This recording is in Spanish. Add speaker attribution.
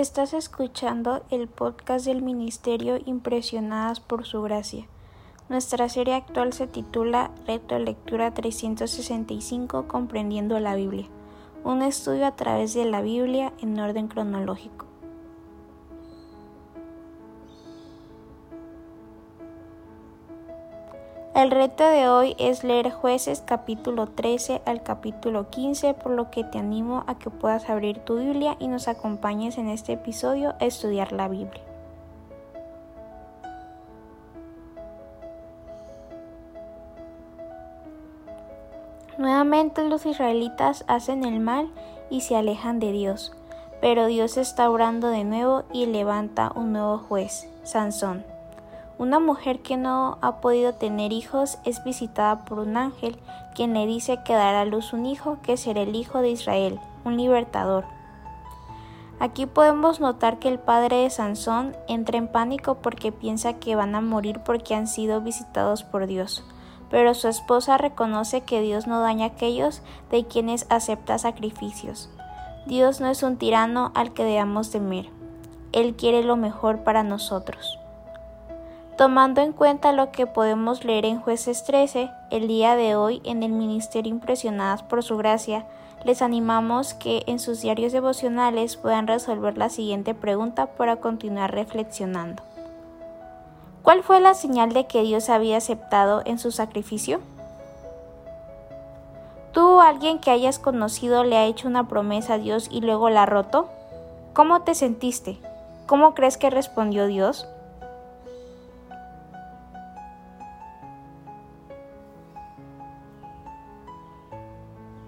Speaker 1: Estás escuchando el podcast del Ministerio Impresionadas por Su Gracia. Nuestra serie actual se titula Reto Lectura 365 Comprendiendo la Biblia, un estudio a través de la Biblia en orden cronológico. El reto de hoy es leer jueces capítulo 13 al capítulo 15, por lo que te animo a que puedas abrir tu Biblia y nos acompañes en este episodio a estudiar la Biblia. Nuevamente los israelitas hacen el mal y se alejan de Dios, pero Dios está orando de nuevo y levanta un nuevo juez, Sansón. Una mujer que no ha podido tener hijos es visitada por un ángel, quien le dice que dará a luz un hijo que será el hijo de Israel, un libertador. Aquí podemos notar que el padre de Sansón entra en pánico porque piensa que van a morir porque han sido visitados por Dios. Pero su esposa reconoce que Dios no daña a aquellos de quienes acepta sacrificios. Dios no es un tirano al que debamos temer. Él quiere lo mejor para nosotros. Tomando en cuenta lo que podemos leer en Jueces 13, el día de hoy en el Ministerio Impresionadas por Su Gracia, les animamos que en sus diarios devocionales puedan resolver la siguiente pregunta para continuar reflexionando. ¿Cuál fue la señal de que Dios había aceptado en su sacrificio? ¿Tú alguien que hayas conocido le ha hecho una promesa a Dios y luego la ha roto? ¿Cómo te sentiste? ¿Cómo crees que respondió Dios?